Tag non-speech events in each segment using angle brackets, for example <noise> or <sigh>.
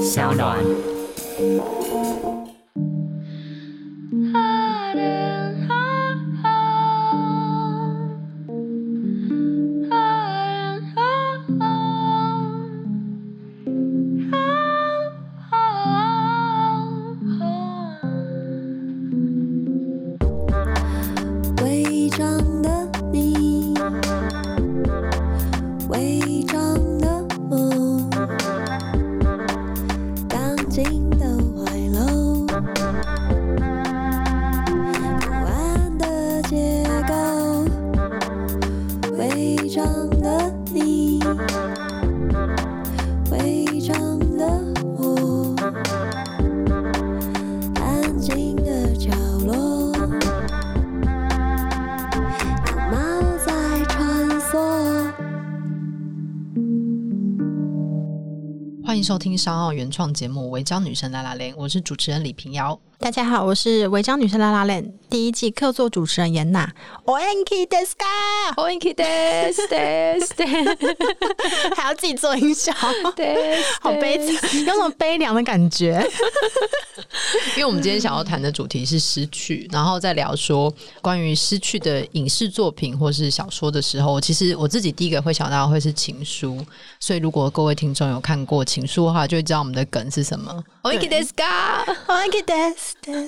小暖。收听商奥原创节目《违章女生拉拉链》，我是主持人李平瑶。大家好，我是违章女生拉拉链第一季客座主持人严娜。お元気ですか？お元気ですですです，<laughs> 还要自己做音效，对，好悲惨，有种悲凉的感觉。因为我们今天想要谈的主题是失去，然后再聊说关于失去的影视作品或是小说的时候，其实我自己第一个会想到会是情书。所以如果各位听众有看过情书的话，就会知道我们的梗是什么。お元気ですか？お元気です。对，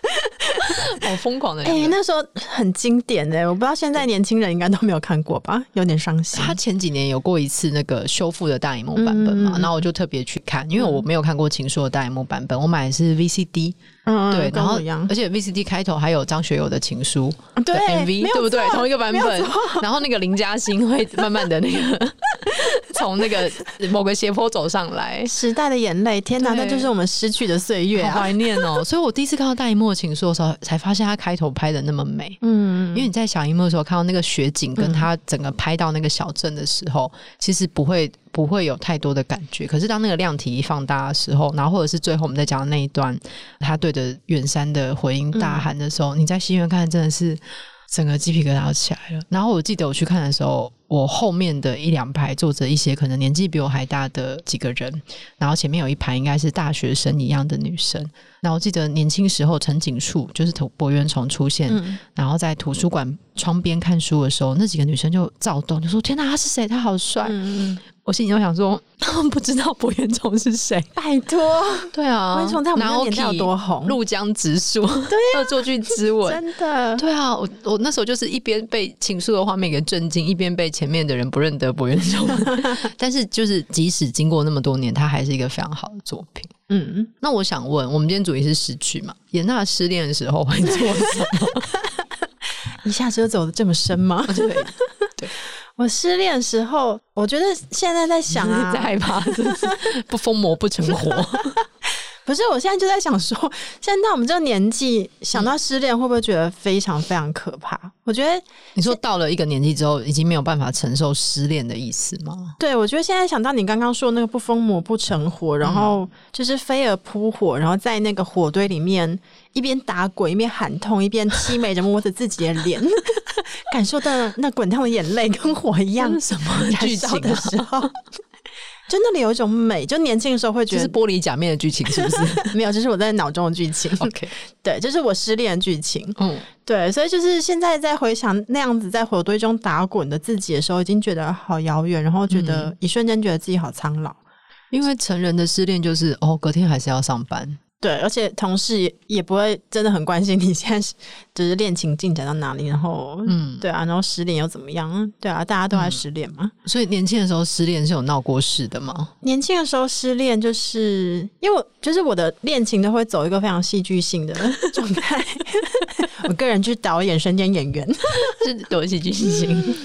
<laughs> 好疯狂的！哎、欸，那时候很经典的，我不知道现在年轻人应该都没有看过吧，有点伤心。他前几年有过一次那个修复的大荧幕版本嘛，然后我就特别去看，因为我没有看过情书的大荧幕版本，我买的是 VCD。嗯，对，然后而且 VCD 开头还有张学友的情书，对 MV，对不对？同一个版本。然后那个林嘉欣会慢慢的那个从那个某个斜坡走上来，时代的眼泪，天哪，那就是我们失去的岁月啊，好怀念哦。所以我第一次看到大荧幕的情书的时候，才发现他开头拍的那么美。嗯，因为你在小荧幕的时候看到那个雪景，跟他整个拍到那个小镇的时候，其实不会。不会有太多的感觉，可是当那个量体一放大的时候，然后或者是最后我们在讲的那一段，他对着远山的回音大喊的时候，嗯、你在戏院看真的是整个鸡皮疙瘩都起来了。然后我记得我去看的时候，我后面的一两排坐着一些可能年纪比我还大的几个人，然后前面有一排应该是大学生一样的女生。然后我记得年轻时候陈景树就是柏原崇出现，嗯、然后在图书馆窗边看书的时候，那几个女生就躁动，就说：“天哪，他是谁？他好帅！”嗯我心里就想说，他 <laughs> 们不知道柏原崇是谁？拜托，<laughs> 对啊，柏原崇在我们那年代有多红？鹭江直树，对啊，恶作剧之吻，真的，对啊，我我那时候就是一边被情书的画面给震惊，一边被前面的人不认得柏原崇。<laughs> 但是，就是即使经过那么多年，他还是一个非常好的作品。嗯，那我想问，我们今天主题是失去嘛？严娜失恋的时候会做什么？一下子就走的这么深吗？对对。我失恋时候，我觉得现在在想啊，<laughs> 在害怕，就是不疯魔不成 <laughs> 活。<laughs> 不是，我现在就在想说，<laughs> 现在到我们这个年纪，想到失恋，会不会觉得非常非常可怕？我觉得你说到了一个年纪之后，已经没有办法承受失恋的意思吗？对，我觉得现在想到你刚刚说那个不疯魔不成活，然后就是飞蛾扑火，然后在那个火堆里面一边打滚一边喊痛，一边凄美着摸着自己的脸，<laughs> 感受到那滚烫的眼泪跟火一样，什么剧情的时候。就那里有一种美，就年轻的时候会觉得是玻璃假面的剧情，是不是？<laughs> 没有，这、就是我在脑中的剧情。<laughs> OK，对，这、就是我失恋的剧情。嗯，对，所以就是现在在回想那样子在火堆中打滚的自己的时候，已经觉得好遥远，然后觉得一瞬间觉得自己好苍老。因为成人的失恋就是哦，隔天还是要上班。对，而且同事也也不会真的很关心你现在是就是恋情进展到哪里，然后嗯，对啊，然后失恋又怎么样？对啊，大家都在失恋嘛。所以年轻的时候失恋是有闹过事的吗？年轻的时候失恋就是因为我就是我的恋情都会走一个非常戏剧性的 <laughs> 状态，<laughs> 我个人就是导演、身兼演员，是多戏剧性。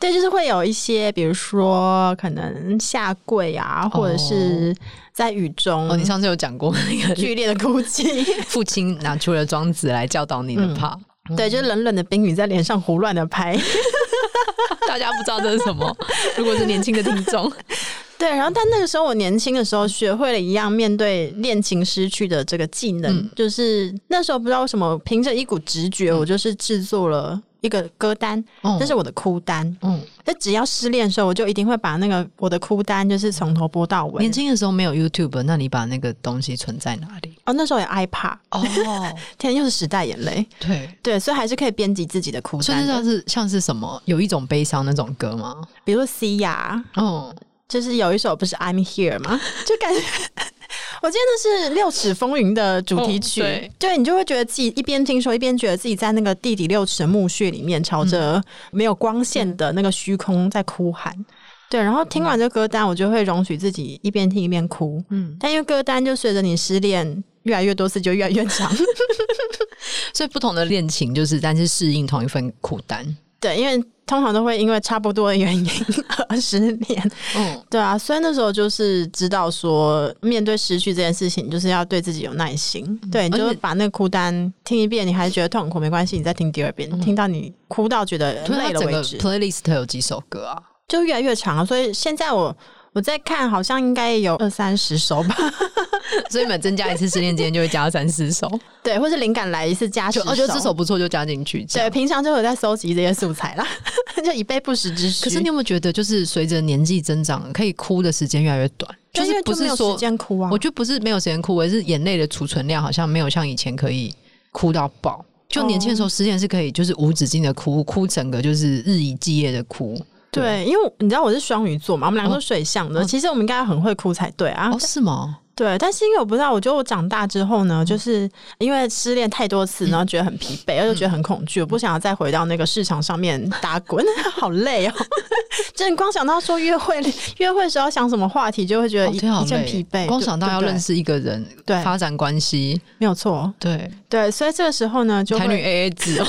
对，就是会有一些，比如说可能下跪啊，或者是在雨中。哦，你上次有讲过那个剧烈的哭泣，<laughs> 父亲拿出了庄子来教导你的怕。嗯、对，就是冷冷的冰雨在脸上胡乱的拍。<laughs> 大家不知道这是什么？如果是年轻的听众，<laughs> 对。然后，但那个时候我年轻的时候学会了一样面对恋情失去的这个技能，嗯、就是那时候不知道为什么，凭着一股直觉，我就是制作了。一个歌单，这是我的哭单。嗯，那只要失恋的时候，我就一定会把那个我的哭单，就是从头播到尾。年轻的时候没有 YouTube，那你把那个东西存在哪里？哦，那时候有 iPad。哦，<laughs> 天，又是时代眼泪。对对，所以还是可以编辑自己的哭单。所以像是像是什么，有一种悲伤那种歌吗？比如说 C 呀哦，就是有一首不是 I'm Here 吗？就感觉。<laughs> 我记得那是《六尺风云》的主题曲，哦、对，对，你就会觉得自己一边听说，一边觉得自己在那个地底六尺的墓穴里面，朝着没有光线的那个虚空在哭喊。嗯、对，然后听完这歌单，我就会容许自己一边听一边哭。嗯，但因为歌单就随着你失恋越来越多次，就越来越长。<laughs> <laughs> 所以不同的恋情，就是但是适应同一份苦单。对，因为。通常都会因为差不多的原因 <laughs> 而失恋，嗯，<laughs> 对啊，所以那时候就是知道说，面对失去这件事情，就是要对自己有耐心。嗯、对，你就把那个哭单听一遍，你还是觉得痛苦，没关系，你再听第二遍，嗯、听到你哭到觉得累了为止。Playlist 有几首歌啊？就越来越长了，所以现在我。我在看，好像应该有二三十首吧，<laughs> 所以每增加一次失恋，今天就会加到三四首，<laughs> 对，或是灵感来一次加十首，我觉得这首不错就加进去。对，平常就有在收集这些素材啦，<laughs> 就以备不时之需。可是你有没有觉得，就是随着年纪增长，可以哭的时间越来越短？就是不是说时间哭啊？我觉得不是没有时间哭，而是眼泪的储存量好像没有像以前可以哭到爆。就年轻的时候，失恋是可以就是无止境的哭，哭整个就是日以继夜的哭。对，因为你知道我是双鱼座嘛，我们两个都水象的，哦、其实我们应该很会哭才对啊。哦，是吗？对，但是因为我不知道，我觉得我长大之后呢，就是因为失恋太多次，然后觉得很疲惫，而且觉得很恐惧，我不想要再回到那个市场上面打滚，<laughs> 好累哦。<laughs> 就你光想到说约会，<laughs> 约会时候想什么话题，就会觉得一阵疲惫。光想到要认识一个人，对，发展关系，没有错。对对，所以这个时候呢，就台女 AA 制哦，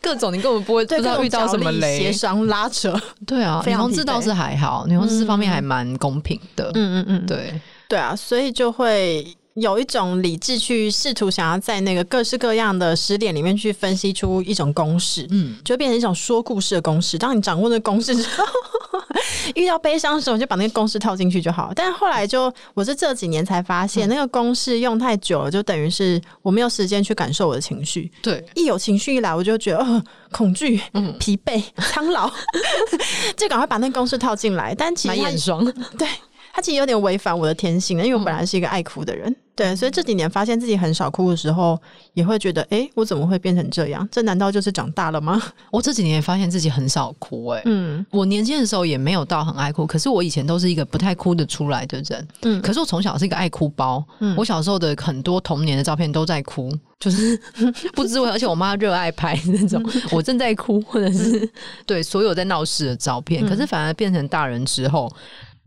各种你根本不会不知道遇到什么雷，协商拉扯。对啊，女同志倒是还好，女同志这方面还蛮公平的。嗯嗯嗯，对。对啊，所以就会有一种理智去试图想要在那个各式各样的失恋里面去分析出一种公式，嗯，就变成一种说故事的公式。当你掌握那个公式之后，遇到悲伤的时候，就把那个公式套进去就好。但是后来就我是这几年才发现，嗯、那个公式用太久了，就等于是我没有时间去感受我的情绪。对，一有情绪一来，我就觉得呃恐惧、嗯、疲惫、苍老，<laughs> 就赶快把那个公式套进来。但其实蛮爽，对。他其实有点违反我的天性，因为我本来是一个爱哭的人，嗯、对，所以这几年发现自己很少哭的时候，也会觉得，哎、欸，我怎么会变成这样？这难道就是长大了吗？<laughs> 我这几年也发现自己很少哭、欸，哎，嗯，我年轻的时候也没有到很爱哭，可是我以前都是一个不太哭得出来的人，嗯，可是我从小是一个爱哭包，嗯，我小时候的很多童年的照片都在哭，就是 <laughs> 不知为何，而且我妈热爱拍那种我正在哭，或者是、嗯、对所有在闹事的照片，可是反而变成大人之后。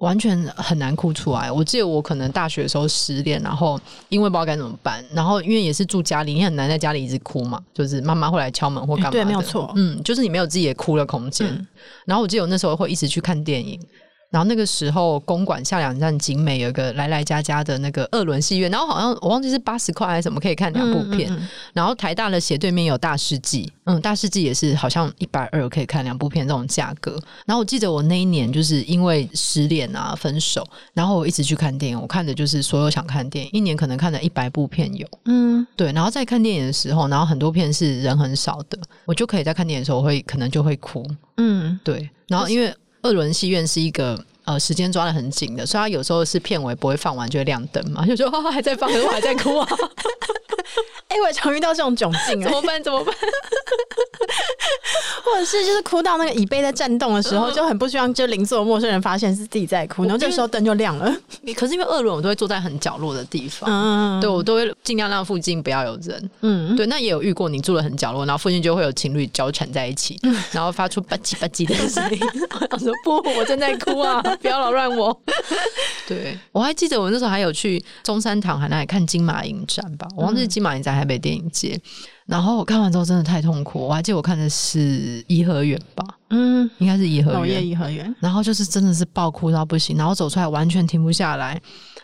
完全很难哭出来。我记得我可能大学的时候失恋，然后因为不知道该怎么办，然后因为也是住家里，你很难在家里一直哭嘛，就是妈妈会来敲门或干嘛的。对，没有错。嗯，就是你没有自己的哭的空间。嗯、然后我记得我那时候会一直去看电影。然后那个时候，公馆下两站景美有一个来来家家的那个二轮戏院，然后好像我忘记是八十块还是什么可以看两部片。嗯嗯嗯、然后台大的斜对面有大世纪，嗯，大世纪也是好像一百二可以看两部片这种价格。然后我记得我那一年就是因为失恋啊分手，然后我一直去看电影，我看的就是所有想看电影，一年可能看了一百部片有，嗯，对。然后在看电影的时候，然后很多片是人很少的，我就可以在看电影的时候我会可能就会哭，嗯，对。然后因为二轮戏院是一个呃时间抓的很紧的，所以他有时候是片尾不会放完就会亮灯嘛，就说哦还在放，可是我还在哭啊。<laughs> 哎、欸，我常遇到这种窘境，<laughs> 怎么办？怎么办？<laughs> 或者是就是哭到那个椅背在颤动的时候，就很不希望就邻座陌生人发现是自己在哭，然后这时候灯就亮了。可是因为二轮我都会坐在很角落的地方，嗯，对我都会尽量让附近不要有人，嗯，对。那也有遇过你住的很角落，然后附近就会有情侣交缠在一起，然后发出吧唧吧唧的声音。我说不，我正在哭啊，不要扰乱我。<laughs> 对，我还记得我那时候还有去中山堂海那里看金马影展吧，我忘记金马影展台北电影节。然后我看完之后真的太痛苦，我还记得我看的是颐和园吧，嗯，应该是颐和园，颐和园。然后就是真的是爆哭到不行，然后走出来完全停不下来，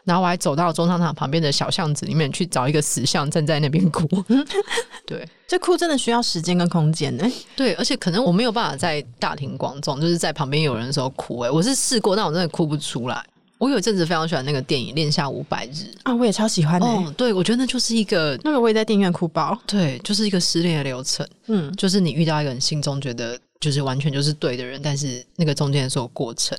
然后我还走到中商场旁边的小巷子里面去找一个石像站在那边哭。<laughs> 对，这哭真的需要时间跟空间呢。对，而且可能我没有办法在大庭广众，就是在旁边有人的时候哭。哎，我是试过，但我真的哭不出来。我有一阵子非常喜欢那个电影《恋下五百日》啊，我也超喜欢的、欸。哦，对，我觉得那就是一个那个我也在电影院哭爆。对，就是一个失恋的流程。嗯，就是你遇到一个人心中觉得就是完全就是对的人，但是那个中间的所有过程，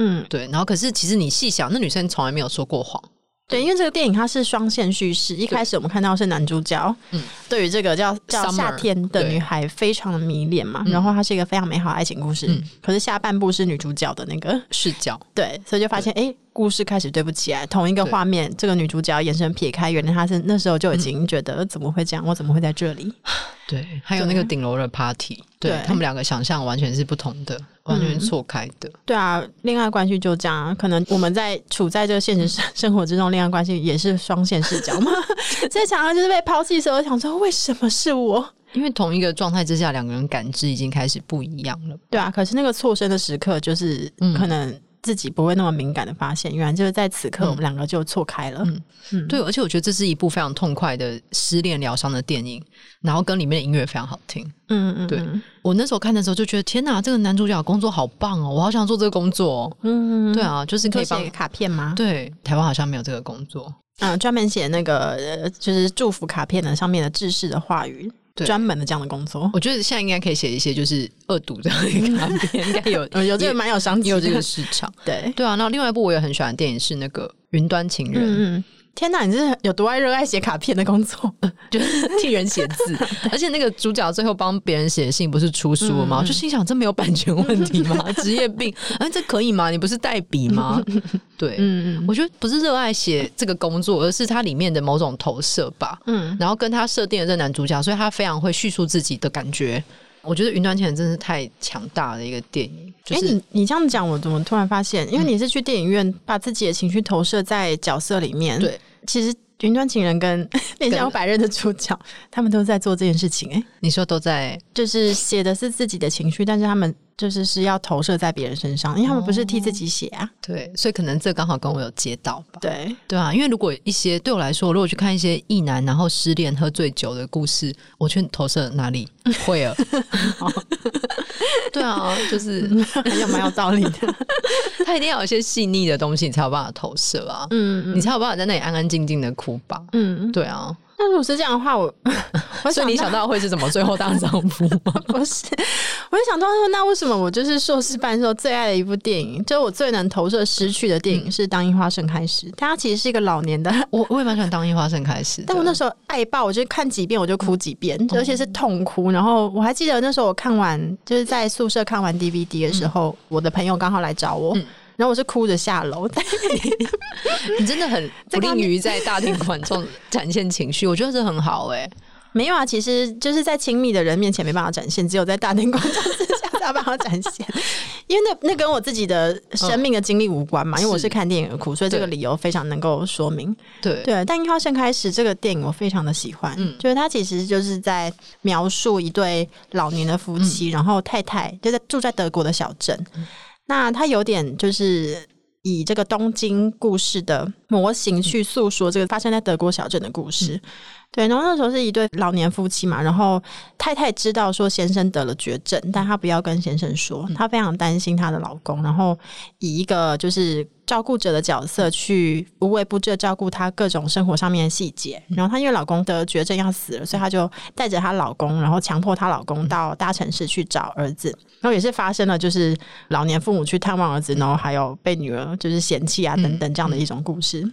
嗯，对。然后可是其实你细想，那女生从来没有说过谎。对，因为这个电影它是双线叙事，一开始我们看到是男主角，嗯，对于这个叫叫夏天的女孩非常的迷恋嘛，然后它是一个非常美好的爱情故事，嗯，可是下半部是女主角的那个视角，对，所以就发现哎。故事开始对不起来，同一个画面，这个女主角眼神撇开，原来她是那时候就已经觉得怎么会这样，嗯、我怎么会在这里？<sighs> 对，还有那个顶楼的 party，对，对他们两个想象完全是不同的，完全错开的、嗯。对啊，恋爱关系就这样，可能我们在处在这个现实生生活之中，恋爱关系也是双线视角嘛。所以常常就是被抛弃的时候，想说为什么是我？因为同一个状态之下，两个人感知已经开始不一样了。对啊，可是那个错身的时刻，就是可能、嗯。自己不会那么敏感的发现，原来就是在此刻，我们两个就错开了。嗯，嗯对，而且我觉得这是一部非常痛快的失恋疗伤的电影，然后跟里面的音乐非常好听。嗯嗯，对我那时候看的时候就觉得，天哪，这个男主角工作好棒哦，我好想做这个工作。嗯，对啊，就是可以写卡片吗？对，台湾好像没有这个工作。嗯，专门写那个就是祝福卡片的上面的制式的话语。专门的这样的工作，我觉得现在应该可以写一些就是恶毒的应该。<laughs> 有 <laughs> 有这个蛮有商机，有这个市场。对。对啊，那另外一部我也很喜欢的电影是那个《云端情人》。嗯天哪，你是有多爱热爱写卡片的工作，<laughs> 就是替人写字，<laughs> 而且那个主角最后帮别人写信，不是出书了吗？我、嗯、就心想，这没有版权问题吗？<laughs> 职业病？哎、啊，这可以吗？你不是代笔吗？对，嗯，我觉得不是热爱写这个工作，而是它里面的某种投射吧。嗯，然后跟他设定的这男主角，所以他非常会叙述自己的感觉。我觉得《云端情人》真是太强大的一个电影。哎、就是，你你这样讲，我怎么突然发现？因为你是去电影院把自己的情绪投射在角色里面。对，其实。云端情人跟《恋夏五百日》的主角，他们都在做这件事情。哎，你说都在，就是写的是自己的情绪，但是他们就是是要投射在别人身上，因为他们不是替自己写啊。对，所以可能这刚好跟我有接到吧。对，对啊，因为如果一些对我来说，如果去看一些异男然后失恋喝醉酒的故事，我去投射哪里 <laughs> 会啊？<laughs> 对啊，就是 <laughs> 也蛮有道理的。他一定要有一些细腻的东西，你才有办法投射啊。嗯，嗯，你才有办法在那里安安静静的哭吧。嗯，对啊。那如果是这样的话，我，<laughs> 我所以你想到会是怎么最后当丈夫吗？<laughs> 不是，我就想到说，那为什么我就是硕士班的时候最爱的一部电影，就是我最能投射失去的电影是《当樱花盛开时》。它其实是一个老年的，<laughs> 我我也蛮喜欢《当樱花盛开时》，但我那时候爱爆，我就看几遍我就哭几遍，而且是痛哭。然后我还记得那时候我看完，就是在宿舍看完 DVD 的时候，我的朋友刚好来找我。然后我是哭着下楼，<laughs> <laughs> 你真的很不利于在大庭广众展现情绪，我觉得这很好哎、欸。没有啊，其实就是在亲密的人面前没办法展现，只有在大庭广众之下才有办法展现。<laughs> 因为那那跟我自己的生命的经历无关嘛，嗯、因为我是看电影而哭，所以这个理由非常能够说明。对对，但《樱花盛开时》这个电影我非常的喜欢，嗯，就是它其实就是在描述一对老年的夫妻，嗯、然后太太就在住在德国的小镇。那他有点就是以这个东京故事的模型去诉说这个发生在德国小镇的故事，对。然后那时候是一对老年夫妻嘛，然后太太知道说先生得了绝症，但她不要跟先生说，她非常担心她的老公，然后以一个就是。照顾者的角色去无微不至照顾她各种生活上面的细节，然后她因为老公得绝症要死了，所以她就带着她老公，然后强迫她老公到大城市去找儿子，然后也是发生了就是老年父母去探望儿子，然后还有被女儿就是嫌弃啊等等这样的一种故事。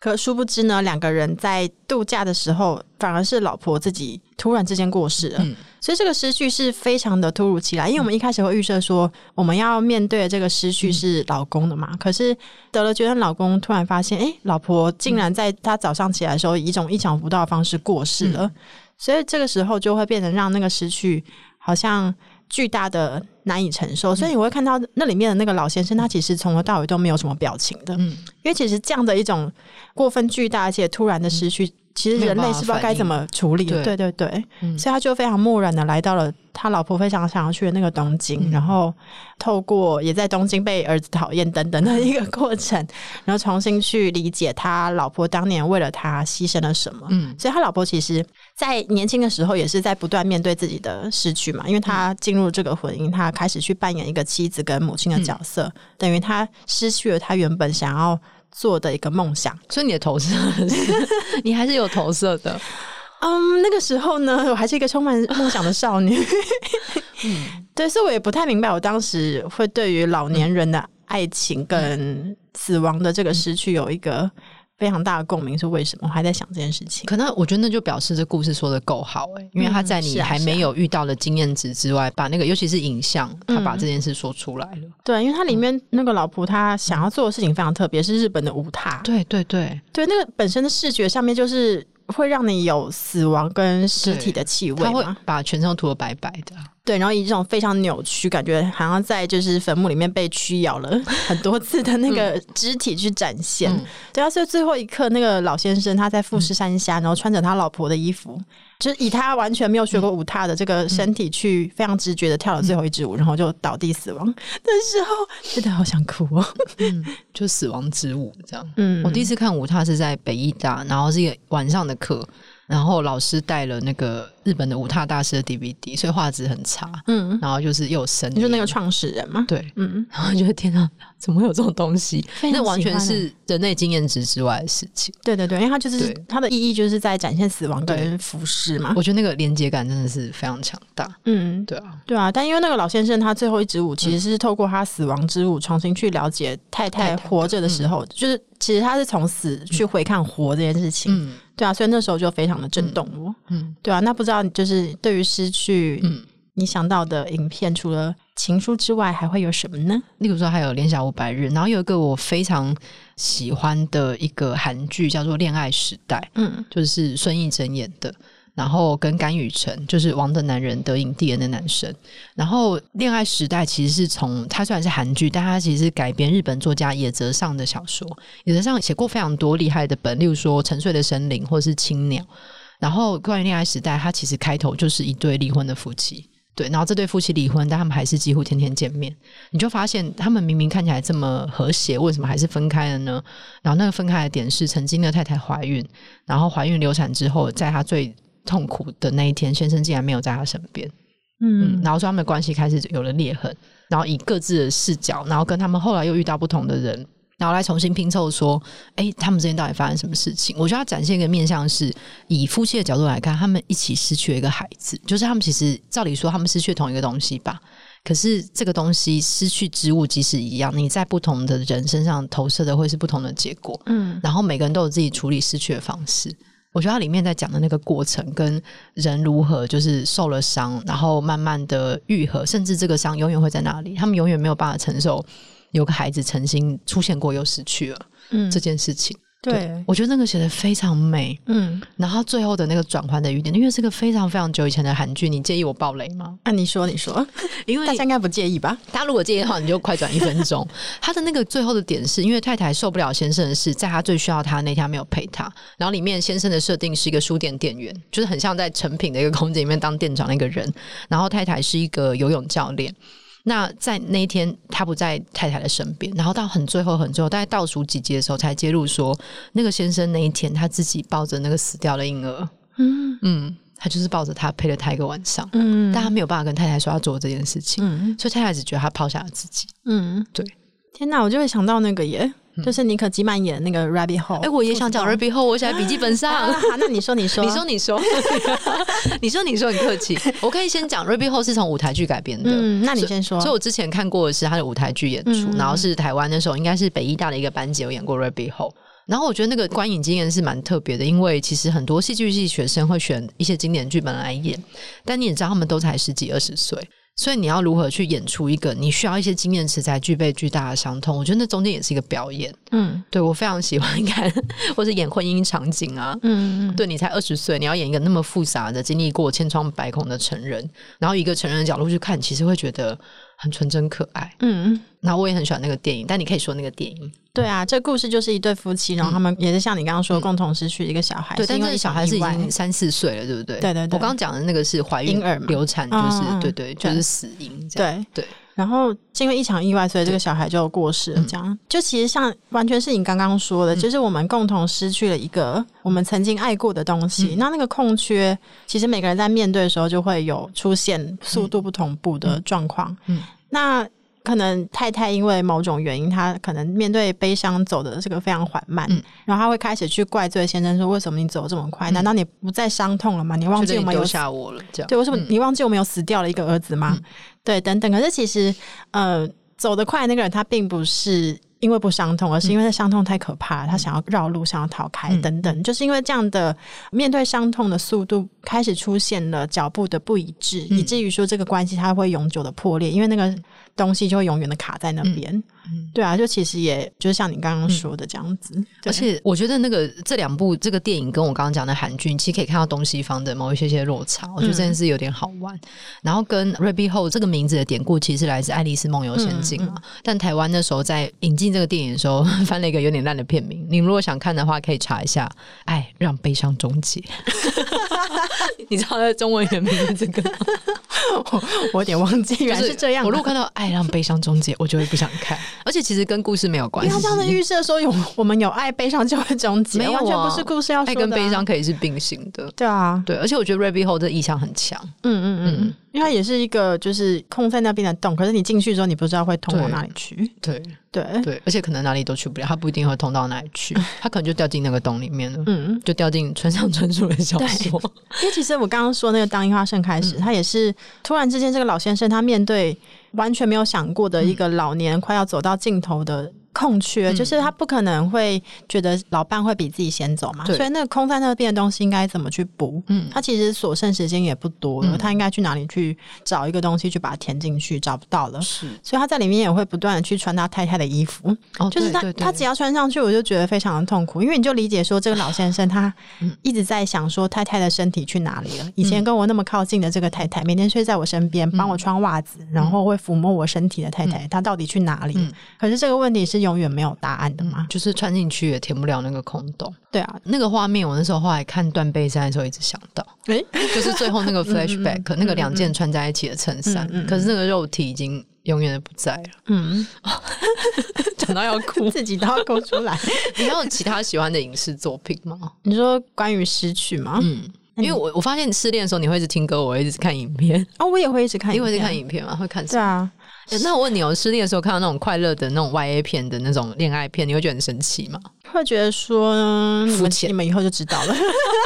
可殊不知呢，两个人在度假的时候，反而是老婆自己突然之间过世了。嗯、所以这个失去是非常的突如其来。因为我们一开始会预设说，我们要面对的这个失去是老公的嘛。嗯、可是得了绝症，老公突然发现，哎，老婆竟然在他早上起来的时候，以一种意想不到的方式过世了。嗯、所以这个时候就会变成让那个失去好像。巨大的难以承受，所以你会看到那里面的那个老先生，他其实从头到尾都没有什么表情的。嗯，因为其实这样的一种过分巨大而且突然的失去，其实人类是不知道该怎么处理的。对对对，嗯、所以他就非常漠然的来到了他老婆非常想要去的那个东京，嗯、然后透过也在东京被儿子讨厌等等的一个过程，然后重新去理解他老婆当年为了他牺牲了什么。嗯，所以他老婆其实，在年轻的时候也是在不断面对自己的失去嘛，因为他进入这个婚姻，他开始去扮演一个妻子跟母亲的角色，嗯、等于他失去了他原本想要。做的一个梦想，所以你的投射是，<laughs> 你还是有投射的。嗯，那个时候呢，我还是一个充满梦想的少女。嗯，<laughs> 对，所以我也不太明白，我当时会对于老年人的爱情跟死亡的这个失去有一个。非常大的共鸣是为什么？我还在想这件事情。可能我觉得那就表示这故事说的够好哎、欸，因为他在你还没有遇到的经验值之外，把那个尤其是影像，他把这件事说出来了。嗯、对，因为他里面那个老婆，她想要做的事情非常特别，是日本的舞踏。对对对对，那个本身的视觉上面就是会让你有死亡跟尸体的气味，他会把全身都涂的白白的。对，然后以这种非常扭曲，感觉好像在就是坟墓里面被驱咬了很多次的那个肢体去展现。嗯、对啊，所以最后一刻，那个老先生他在富士山下，嗯、然后穿着他老婆的衣服，就是以他完全没有学过舞踏的这个身体去非常直觉的跳了最后一支舞，然后就倒地死亡的时候，真的好想哭哦。嗯，就死亡之舞这样。嗯，我第一次看舞踏是在北艺大，然后是一个晚上的课。然后老师带了那个日本的舞踏大师的 DVD，所以画质很差。嗯，然后就是又有声音。你说那个创始人吗？对，嗯，然后觉得天哪，怎么会有这种东西？那完全是人类经验值之外的事情。对对对，因为它就是对它的意义就是在展现死亡跟服饰嘛。我觉得那个连接感真的是非常强大。嗯，对啊，对啊。但因为那个老先生他最后一支舞其实是透过他死亡之舞重新去了解太太活着的时候，就是其实他是从死去回看活这件事情。嗯。对啊，所以那时候就非常的震动我。嗯，嗯对啊，那不知道就是对于失去，嗯，你想到的影片，除了情书之外，还会有什么呢？例如说，还有《恋夏五百日》，然后有一个我非常喜欢的一个韩剧，叫做《恋爱时代》，嗯，就是孙艺珍演的。然后跟甘雨辰，就是《王的男人》得影帝的那男生。然后《恋爱时代》其实是从他虽然是韩剧，但他其实是改编日本作家野泽上的小说。野泽上写过非常多厉害的本，例如说《沉睡的森林》或者是《青鸟》。然后关于《恋爱时代》，它其实开头就是一对离婚的夫妻，对。然后这对夫妻离婚，但他们还是几乎天天见面。你就发现他们明明看起来这么和谐，为什么还是分开了呢？然后那个分开的点是，曾经的太太怀孕，然后怀孕流产之后，在她最痛苦的那一天，先生竟然没有在她身边，嗯，嗯，然后说他们的关系开始有了裂痕，然后以各自的视角，然后跟他们后来又遇到不同的人，然后来重新拼凑，说，哎，他们之间到底发生什么事情？我觉得他展现一个面向是，以夫妻的角度来看，他们一起失去了一个孩子，就是他们其实照理说他们失去了同一个东西吧，可是这个东西失去之物即使一样，你在不同的人身上投射的会是不同的结果，嗯，然后每个人都有自己处理失去的方式。我觉得它里面在讲的那个过程，跟人如何就是受了伤，然后慢慢的愈合，甚至这个伤永远会在那里，他们永远没有办法承受有个孩子曾经出现过又失去了，嗯，这件事情。对，我觉得那个写的非常美，嗯，然后最后的那个转换的语点，因为是个非常非常久以前的韩剧，你介意我爆雷吗？啊，你说你说，<laughs> 因为大家应该不介意吧？大家如果介意的话，你就快转一分钟。他的那个最后的点是因为太太受不了先生的事，在他最需要他那天没有陪他，然后里面先生的设定是一个书店店员，就是很像在成品的一个空间里面当店长的一个人，然后太太是一个游泳教练。那在那一天，他不在太太的身边，然后到很最后、很最后，大概倒数几集的时候，才揭露说，那个先生那一天他自己抱着那个死掉的婴儿，嗯。嗯，他就是抱着他陪了他一个晚上，嗯，但他没有办法跟太太说要做这件事情，嗯，所以太太只觉得他抛下了自己，嗯，对，天哪，我就会想到那个耶。就是妮可基曼演的那个 Rabbit Hole，哎，我也想讲 Rabbit Hole，我写在笔记本上。<laughs> 那你说，你说，你说，你说，<laughs> 你说，你说，很客气。我可以先讲 Rabbit Hole 是从舞台剧改编的。嗯，那你先说。所以我之前看过的是他的舞台剧演出，嗯、然后是台湾那时候应该是北艺大的一个班级有演过 Rabbit Hole。然后我觉得那个观影经验是蛮特别的，因为其实很多戏剧系学生会选一些经典剧本来演，但你也知道他们都才十几二十岁。所以你要如何去演出一个你需要一些经验池才具备巨大的伤痛？我觉得那中间也是一个表演。嗯，对，我非常喜欢看，或是演婚姻场景啊。嗯嗯，对，你才二十岁，你要演一个那么复杂的、经历过千疮百孔的成人，然后一个成人的角度去看，其实会觉得很纯真可爱。嗯，然后我也很喜欢那个电影，但你可以说那个电影。对啊，这故事就是一对夫妻，然后他们也是像你刚刚说，共同失去一个小孩。对，但这个小孩是已经三四岁了，对不对？对对对。我刚刚讲的那个是怀孕、流产，就是对对，就是死因。对对。然后因为一场意外，所以这个小孩就过世了。这样就其实像完全是你刚刚说的，就是我们共同失去了一个我们曾经爱过的东西。那那个空缺，其实每个人在面对的时候就会有出现速度不同步的状况。嗯，那。可能太太因为某种原因，她可能面对悲伤走的这个非常缓慢，嗯、然后她会开始去怪罪先生说：“为什么你走这么快？嗯、难道你不再伤痛了吗？你忘记我们有丢下我了？这样对，为什么你忘记我们有死掉了一个儿子吗？嗯、对，等等。可是其实，呃，走得快那个人他并不是。因为不伤痛，而是因为伤痛太可怕他想要绕路，想要逃开，嗯、等等，就是因为这样的面对伤痛的速度开始出现了脚步的不一致，嗯、以至于说这个关系它会永久的破裂，因为那个东西就会永远的卡在那边。对啊，就其实也就是像你刚刚说的这样子，而且我觉得那个这两部这个电影跟我刚刚讲的韩剧，其实可以看到东西方的某一些些落差，我觉得真的是有点好玩。嗯、然后跟 Rabbit Hole 这个名字的典故其实是来自《爱丽丝梦游仙境》嘛，但台湾那时候在引进这个电影的时候 <laughs> 翻了一个有点烂的片名。你如果想看的话，可以查一下《爱让悲伤终结》。<laughs> <laughs> 你知道中文原名是这个吗？我我有点忘记，原来是这样。我如果看到《爱让悲伤终结》，我就会不想看。<laughs> 而且其实跟故事没有关系。他这样的预设说有我们有爱，悲伤就会终结，没有啊，完全不是故事要说的。爱跟悲伤可以是并行的。对啊，对，而且我觉得 Rabbit Hole 的意象很强。嗯嗯嗯，因为它也是一个就是空在那边的洞，可是你进去之后，你不知道会通往哪里去。<laughs> 对对对，而且可能哪里都去不了，它不一定会通到哪里去，<laughs> 它可能就掉进那个洞里面了。嗯，就掉进村上春树的小说。因为其实我刚刚说那个当樱花盛开时，他也是突然之间，这个老先生他面对完全没有想过的一个老年快要走到尽头的空缺，就是他不可能会觉得老伴会比自己先走嘛，所以那个空在那边的东西应该怎么去补？嗯，他其实所剩时间也不多了，他应该去哪里去找一个东西去把它填进去？找不到了，是，所以他在里面也会不断的去穿他太太的衣服，就是他他只要穿上去，我就觉得非常的痛苦，因为你就理解说这个老先生他一直在想说太太的身体去哪里了？以前跟我那么靠近的这个太太，每天睡在我身边，帮我穿袜子，然后会抚摸我身体的太太，她到底去哪里？可是这个问题是有。永远没有答案的嘛，就是穿进去也填不了那个空洞。对啊，那个画面我那时候后来看断背山的时候一直想到，诶，就是最后那个 <laughs> flashback，那个两件穿在一起的衬衫，可是那个肉体已经永远的不在了。嗯，<laughs> 讲到要哭，<laughs> 自己都要哭出来。你还有其他喜欢的影视作品吗？你说关于失去吗？嗯，因为我我发现你失恋的时候你会一直听歌，我会一直看影片。哦，我也会一直看，你会一直看影片嘛？会看？对啊。那我问你哦，失恋的时候看到那种快乐的那种 Y A 片的那种恋爱片，你会觉得很神奇吗？会觉得说肤浅，浅你们以后就知道了，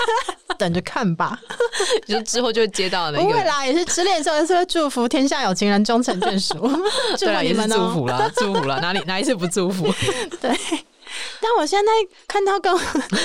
<laughs> 等着看吧。<laughs> 就之后就会接到那个。不会啦，也是失恋的时候，也是会祝福天下有情人终成眷属。<laughs> 祝福你们祝福啦，祝福啦，哪里哪一次不祝福？对。但我现在看到更，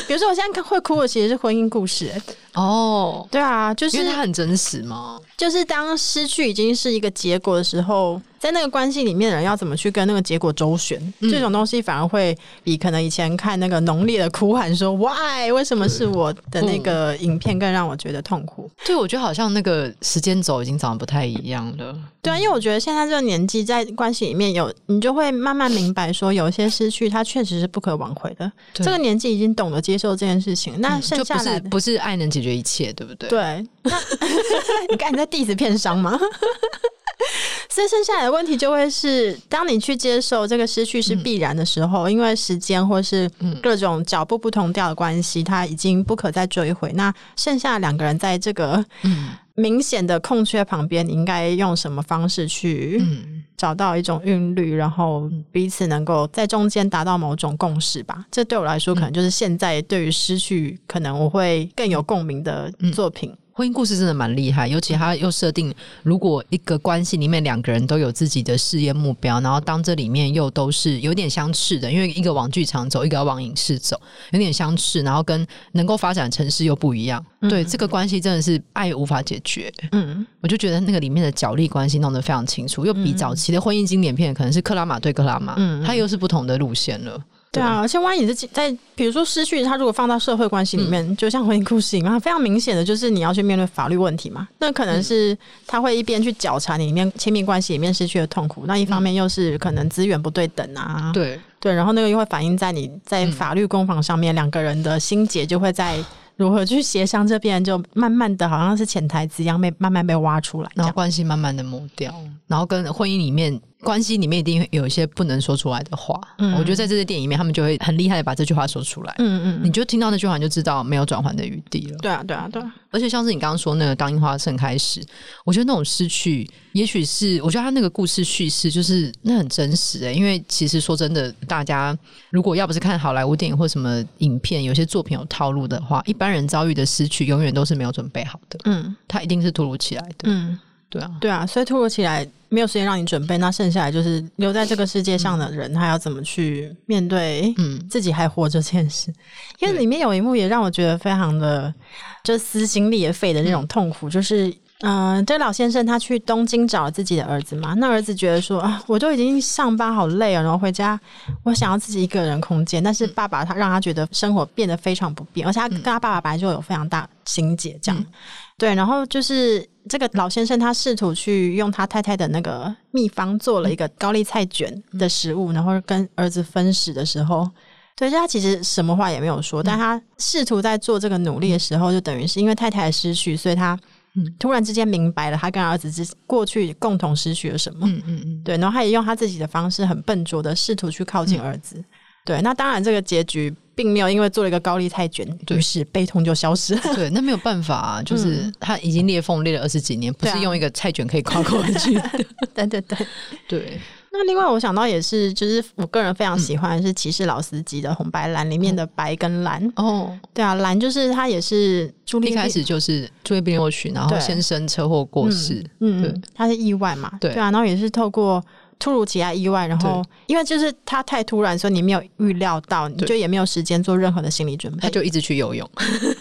比如说我现在看会哭的，其实是婚姻故事。哦，对啊，就是很真实嘛。就是当失去已经是一个结果的时候，在那个关系里面的人要怎么去跟那个结果周旋，嗯、这种东西反而会比可能以前看那个浓烈的哭喊说 “why” 为什么是我的那个影片更让我觉得痛苦。对，我觉得好像那个时间轴已经长得不太一样了。对啊，因为我觉得现在这个年纪在关系里面有，你就会慢慢明白说，有一些失去它确实是不可挽回的。对这个年纪已经懂得接受这件事情，那剩下来、嗯、不是不是爱能解决一切，对不对？对，那 <laughs> 你看你在弟子片商吗？<laughs> 所以剩下来的问题就会是，当你去接受这个失去是必然的时候，嗯、因为时间或是各种脚步不同调的关系，它已经不可再追回。那剩下两个人在这个明显的空缺旁边，你应该用什么方式去找到一种韵律，然后彼此能够在中间达到某种共识吧？这对我来说，可能就是现在对于失去，可能我会更有共鸣的作品。婚姻故事真的蛮厉害，尤其他又设定，如果一个关系里面两个人都有自己的事业目标，然后当这里面又都是有点相似的，因为一个往剧场走，一个要往影视走，有点相似，然后跟能够发展城市又不一样，嗯、对这个关系真的是爱无法解决。嗯，我就觉得那个里面的角力关系弄得非常清楚，又比早期的婚姻经典片可能是克拉玛对克拉玛，嗯，它又是不同的路线了。对啊，而且万一你是在比如说失去他，如果放到社会关系里面，嗯、就像婚姻故事里面，非常明显的就是你要去面对法律问题嘛。那可能是他会一边去绞缠你里面亲密关系里面失去的痛苦，那一方面又是可能资源不对等啊。对对，然后那个又会反映在你在法律攻防上面，两、嗯、个人的心结就会在如何去协商这边，就慢慢的好像是潜台词一样被慢慢被挖出来，然后关系慢慢的磨掉，然后跟婚姻里面。关系里面一定有一些不能说出来的话，嗯，我觉得在这些电影里面，他们就会很厉害的把这句话说出来，嗯嗯，你就听到那句话，你就知道没有转圜的余地了。对啊，对啊，对啊。而且像是你刚刚说那个当樱花盛开时，我觉得那种失去，也许是我觉得他那个故事叙事就是那很真实诶，因为其实说真的，大家如果要不是看好莱坞电影或什么影片，有些作品有套路的话，一般人遭遇的失去永远都是没有准备好的，嗯，他一定是突如其来的，嗯。对啊，对啊，所以突如其来没有时间让你准备，那剩下来就是留在这个世界上的人，嗯、他要怎么去面对嗯。自己还活着这件事？嗯、因为里面有一幕也让我觉得非常的就撕心裂肺的那种痛苦，嗯、就是嗯、呃，这老先生他去东京找自己的儿子嘛，那儿子觉得说啊，我都已经上班好累啊，然后回家我想要自己一个人空间，但是爸爸他让他觉得生活变得非常不便，而且他跟他爸爸本来就有非常大心结，这样、嗯、对，然后就是。这个老先生他试图去用他太太的那个秘方做了一个高丽菜卷的食物，然后跟儿子分食的时候，对，就他其实什么话也没有说，但他试图在做这个努力的时候，就等于是因为太太的失去，所以他突然之间明白了他跟儿子之过去共同失去了什么，嗯嗯嗯，对，然后他也用他自己的方式很笨拙的试图去靠近儿子，对，那当然这个结局。并没有因为做了一个高丽菜卷，于是悲痛就消失了。<laughs> 对，那没有办法啊，<laughs> 就是他已经裂缝裂了二十几年，不是用一个菜卷可以跨过去 <laughs> 的。对对对对。那另外我想到也是，就是我个人非常喜欢是《骑士老司机》的红白蓝里面的白跟蓝。哦，对啊，蓝就是他也是一开始就是朱丽叶冰然后先生车祸过世。嗯，对，他是意外嘛？对啊，然后也是透过。突如其来意外，然后因为就是他太突然，所以你没有预料到，你就也没有时间做任何的心理准备，他就一直去游泳。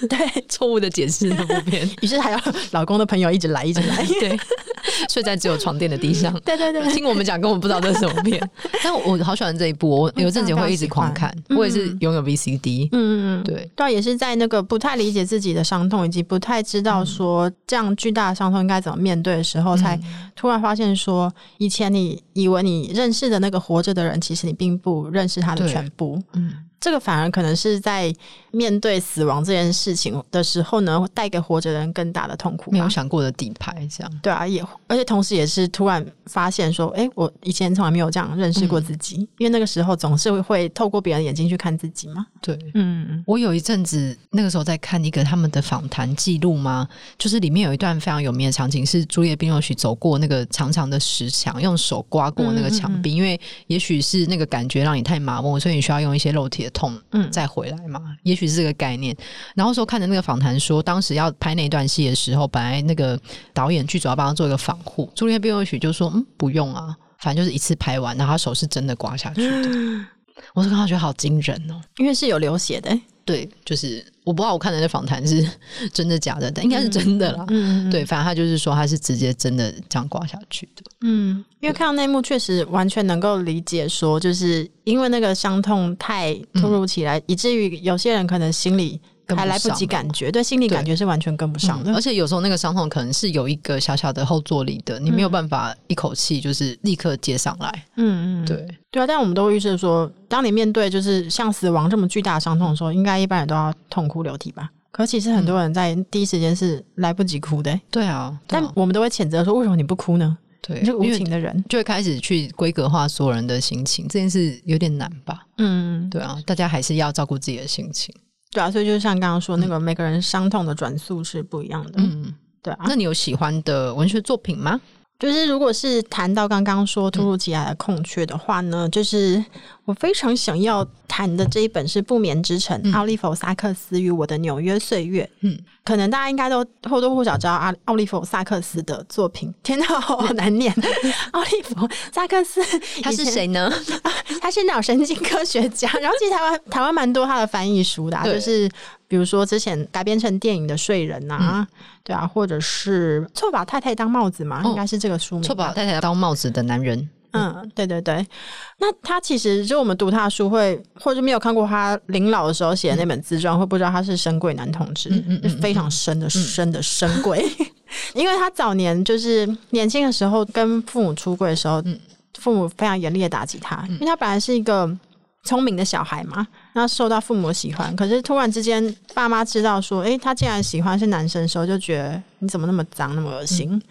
对，<laughs> 错误的解释那部片，于是还有老公的朋友一直来，一直来，<laughs> 对，<laughs> 睡在只有床垫的地上。对对对，听我们讲，根本不知道这是什么片。<laughs> 但我好喜欢这一部，我有阵子会一直狂看，我也是拥有 VCD。嗯嗯嗯，对，对，也是在那个不太理解自己的伤痛，以及不太知道说这样巨大的伤痛应该怎么面对的时候，才突然发现说，以前你以为你认识的那个活着的人，其实你并不认识他的全部。嗯。这个反而可能是在面对死亡这件事情的时候呢，带给活着的人更大的痛苦。没有想过的底牌，这样。对啊，也而且同时也是突然发现说，哎，我以前从来没有这样认识过自己，嗯、因为那个时候总是会会透过别人眼睛去看自己嘛。对，嗯，我有一阵子那个时候在看一个他们的访谈记录嘛，就是里面有一段非常有名的场景，是朱叶·冰若许走过那个长长的石墙，用手刮过那个墙壁，嗯嗯嗯，因为也许是那个感觉让你太麻木，所以你需要用一些肉体的痛，嗯，再回来嘛，嗯、也许是这个概念。然后说看着那个访谈说，当时要拍那段戏的时候，本来那个导演剧组要帮他做一个防护，朱丽叶·冰若许就说，嗯，不用啊，反正就是一次拍完，然后他手是真的刮下去的。嗯我是刚刚觉得好惊人哦，因为是有流血的、欸。对，就是我不知道我看的那访谈是 <laughs> 真的假的，但应该是真的啦。嗯，对，反正他就是说他是直接真的这样挂下去的。嗯，因为看到那一幕，确实完全能够理解，说就是因为那个伤痛太突如其来，嗯、以至于有些人可能心里。还来不及感觉，对，心理感觉是完全跟不上的。嗯、而且有时候那个伤痛可能是有一个小小的后坐力的，你没有办法一口气就是立刻接上来。嗯嗯，对对啊。但我们都会预设说，当你面对就是像死亡这么巨大的伤痛的时候，应该一般人都要痛哭流涕吧？可其实很多人在第一时间是来不及哭的、欸。对啊，但我们都会谴责说，为什么你不哭呢？对，你这无情的人就会开始去规格化所有人的心情，这件事有点难吧？嗯，对啊，大家还是要照顾自己的心情。对啊，所以就像刚刚说，那个每个人伤痛的转速是不一样的。嗯，对啊。那你有喜欢的文学作品吗？就是如果是谈到刚刚说突如其来的空缺的话呢，嗯、就是我非常想要谈的这一本是《不眠之城》，奥利弗·萨克斯与我的纽约岁月。嗯。可能大家应该都或多或少知道阿奥利弗萨克斯的作品，天哪，好难念！<laughs> 奥利弗萨克斯他是谁呢？<laughs> 他是脑神经科学家。然后其实台湾台湾蛮多他的翻译书的，啊，就是比如说之前改编成电影的《睡人》啊，嗯、对啊，或者是错把太太当帽子嘛，哦、应该是这个书名。错把太太当帽子的男人。嗯，对对对。那他其实就我们读他的书会，或者没有看过他临老的时候写的那本自传，嗯、会不知道他是深贵男同志，嗯嗯，嗯非常深的、嗯、深的深贵。<laughs> 因为他早年就是年轻的时候跟父母出柜的时候，嗯、父母非常严厉的打击他，因为他本来是一个聪明的小孩嘛，那受到父母喜欢，可是突然之间爸妈知道说，诶，他竟然喜欢是男生的时候，就觉得你怎么那么脏，那么恶心。嗯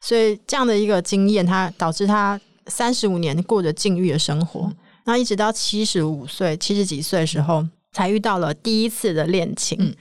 所以这样的一个经验，他导致他三十五年过着禁欲的生活，然后一直到七十五岁、七十几岁的时候，才遇到了第一次的恋情。嗯、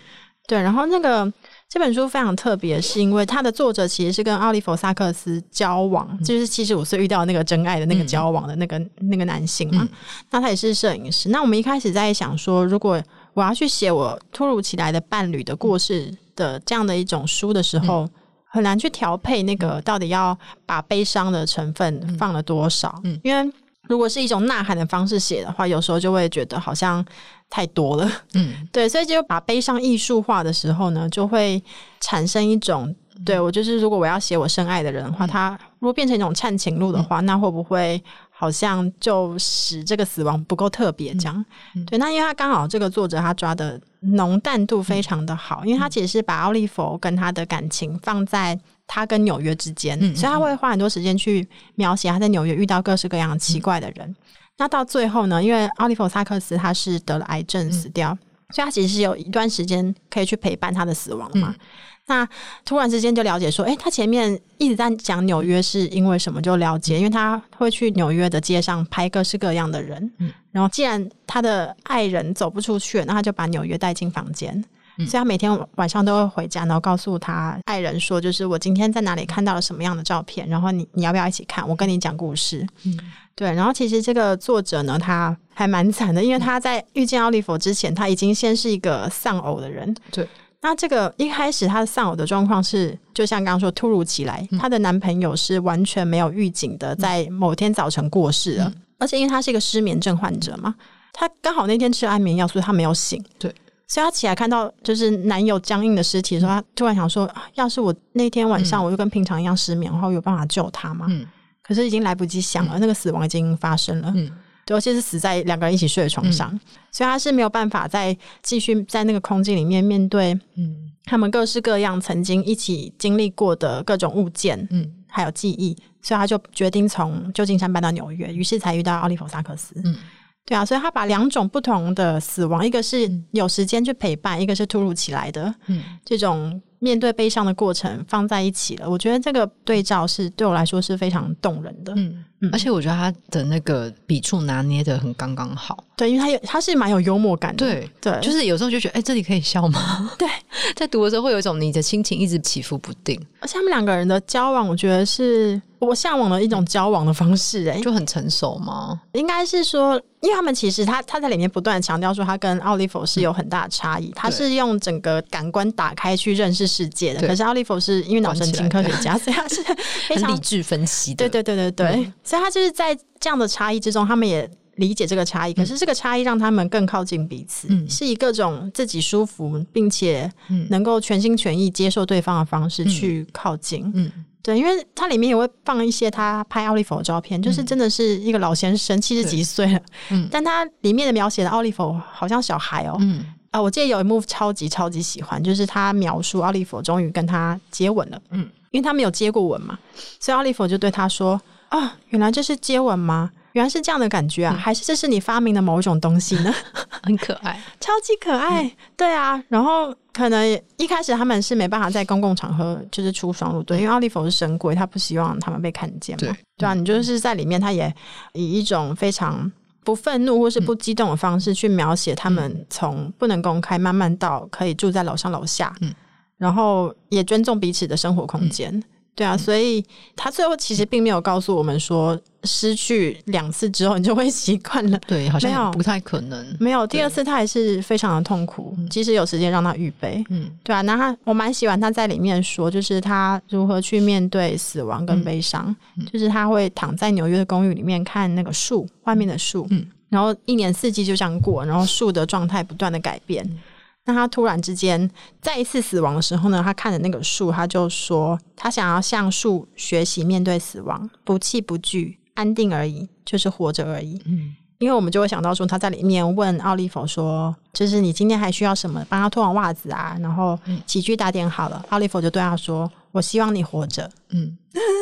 对，然后那个这本书非常特别，是因为它的作者其实是跟奥利弗·萨克斯交往，嗯、就是七十五岁遇到那个真爱的那个交往的那个、嗯、那个男性嘛。嗯、那他也是摄影师。那我们一开始在想说，如果我要去写我突如其来的伴侣的故事的这样的一种书的时候，嗯很难去调配那个到底要把悲伤的成分放了多少，嗯，因为如果是一种呐喊的方式写的话，有时候就会觉得好像太多了，嗯，<laughs> 对，所以就把悲伤艺术化的时候呢，就会产生一种，对，我就是如果我要写我深爱的人的话，他如果变成一种忏情录的话，那会不会好像就使这个死亡不够特别？这样，对，那因为他刚好这个作者他抓的。浓淡度非常的好，因为他其实是把奥利弗跟他的感情放在他跟纽约之间，嗯、所以他会花很多时间去描写他在纽约遇到各式各样奇怪的人。嗯、那到最后呢，因为奥利弗萨克斯他是得了癌症死掉，嗯、所以他其实是有一段时间可以去陪伴他的死亡嘛。嗯那突然之间就了解说，哎、欸，他前面一直在讲纽约是因为什么？就了解，因为他会去纽约的街上拍各式各样的人。嗯，然后既然他的爱人走不出去，那他就把纽约带进房间。嗯，所以他每天晚上都会回家，然后告诉他爱人说，就是我今天在哪里看到了什么样的照片，然后你你要不要一起看？我跟你讲故事。嗯，对。然后其实这个作者呢，他还蛮惨的，因为他在遇见奥利弗之前，他已经先是一个丧偶的人。对。那这个一开始她的丧偶的状况是，就像刚刚说，突如其来，她、嗯、的男朋友是完全没有预警的，在某天早晨过世了，嗯、而且因为她是一个失眠症患者嘛，她刚好那天吃了安眠药，所以她没有醒。对，所以她起来看到就是男友僵硬的尸体的时候，她突然想说，要是我那天晚上我就跟平常一样失眠，然后有办法救他吗？嗯，可是已经来不及想了，嗯、那个死亡已经发生了。嗯。对，而且是死在两个人一起睡的床上，嗯、所以他是没有办法再继续在那个空间里面面对，嗯，他们各式各样曾经一起经历过的各种物件，嗯，还有记忆，所以他就决定从旧金山搬到纽约，于是才遇到奥利弗·萨克斯，嗯，对啊，所以他把两种不同的死亡，一个是有时间去陪伴，一个是突如其来的，嗯，这种。面对悲伤的过程放在一起了，我觉得这个对照是对我来说是非常动人的。嗯，嗯，而且我觉得他的那个笔触拿捏的很刚刚好。对，因为他有他是蛮有幽默感的。对对，对就是有时候就觉得，哎、欸，这里可以笑吗？<laughs> 对，在读的时候会有一种你的心情一直起伏不定。而且他们两个人的交往，我觉得是我向往的一种交往的方式、欸。哎，就很成熟吗？应该是说。因为他们其实他他在里面不断强调说他跟奥利弗是有很大的差异，嗯、他是用整个感官打开去认识世界的，可是奥利弗是因为脑神经科学家，<laughs> 所以他是 <laughs> 非常理智分析的。对对对对对，嗯、所以他就是在这样的差异之中，他们也理解这个差异。嗯、可是这个差异让他们更靠近彼此，嗯、是以各种自己舒服并且能够全心全意接受对方的方式去靠近。嗯。嗯对，因为它里面也会放一些他拍奥利弗的照片，嗯、就是真的是一个老先生，七十几岁了。嗯，但他里面的描写的奥利弗好像小孩哦。嗯啊，我记得有一幕超级超级喜欢，就是他描述奥利弗终于跟他接吻了。嗯，因为他没有接过吻嘛，所以奥利弗就对他说：“啊，原来这是接吻吗？”原来是这样的感觉啊，嗯、还是这是你发明的某一种东西呢？<laughs> 很可爱，<laughs> 超级可爱，嗯、对啊。然后可能一开始他们是没办法在公共场合就是出双入对，因为奥利弗是神鬼，他不希望他们被看见嘛。对，对啊，你就是在里面，他也以一种非常不愤怒或是不激动的方式去描写他们从不能公开慢慢到可以住在楼上楼下，嗯，然后也尊重彼此的生活空间。嗯对啊，所以他最后其实并没有告诉我们说，失去两次之后你就会习惯了。对，好像不太可能。没有，第二次他还是非常的痛苦。即使有时间让他预备，嗯，对啊。那他我蛮喜欢他在里面说，就是他如何去面对死亡跟悲伤。嗯、就是他会躺在纽约的公寓里面看那个树，外面的树，嗯，然后一年四季就这样过，然后树的状态不断的改变。嗯那他突然之间再一次死亡的时候呢，他看着那个树，他就说他想要向树学习面对死亡，不弃不惧，安定而已，就是活着而已。嗯，因为我们就会想到说，他在里面问奥利弗说：“就是你今天还需要什么？帮他脱完袜子啊，然后起居打点好了。”奥利弗就对他说：“我希望你活着。”嗯。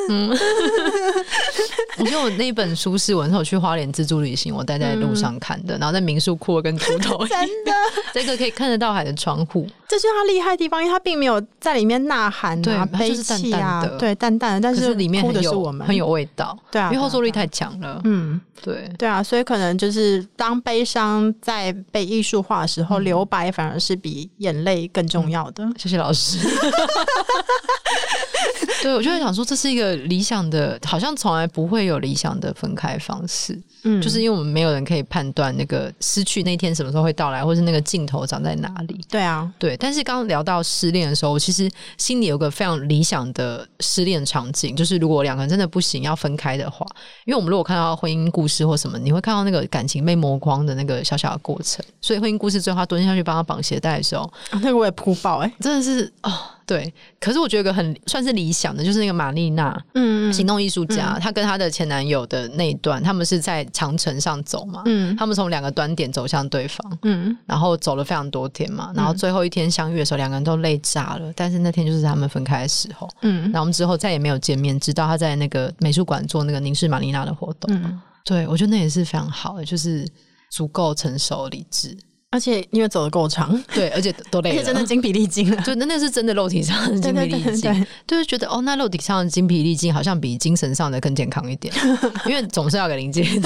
嗯，<laughs> 我觉得我那本书是我那时候去花莲自助旅行，我待在路上看的，嗯、然后在民宿哭的跟 <laughs> 猪头。真的，这个可以看得到海的窗户，这就是他厉害的地方，因为他并没有在里面呐喊啊、对悲泣啊，淡淡对，淡淡的，但是里面哭的是我们，很有味道，对啊，因为后坐力太强了，嗯，对，对啊，所以可能就是当悲伤在被艺术化的时候，留白反而是比眼泪更重要的。谢谢老师。<laughs> 对，我就会想说，这是一个理想的，好像从来不会有理想的分开方式。嗯，就是因为我们没有人可以判断那个失去那天什么时候会到来，或是那个尽头长在哪里。对啊，对。但是刚刚聊到失恋的时候，我其实心里有个非常理想的失恋场景，就是如果两个人真的不行要分开的话，因为我们如果看到婚姻故事或什么，你会看到那个感情被磨光的那个小小的过程。所以婚姻故事最后他蹲下去帮他绑鞋带的时候，啊、那个我也哭爆哎、欸，真的是哦。对，可是我觉得一个很算是理想的，就是那个玛丽娜，嗯，行动艺术家，她、嗯、跟她的前男友的那一段，他们是在长城上走嘛，嗯，他们从两个端点走向对方，嗯，然后走了非常多天嘛，然后最后一天相遇的时候，两个人都累炸了，但是那天就是他们分开的时候，嗯，然后我们之后再也没有见面，直到他在那个美术馆做那个凝视玛丽娜的活动，嗯，对，我觉得那也是非常好的，就是足够成熟理智。而且因为走的够长，<laughs> 对，而且都累了，而且真的精疲力尽了。对，那那是真的肉体上的精疲力尽，就是觉得哦，那肉体上的精疲力尽好像比精神上的更健康一点，<laughs> 因为总是要给临界点。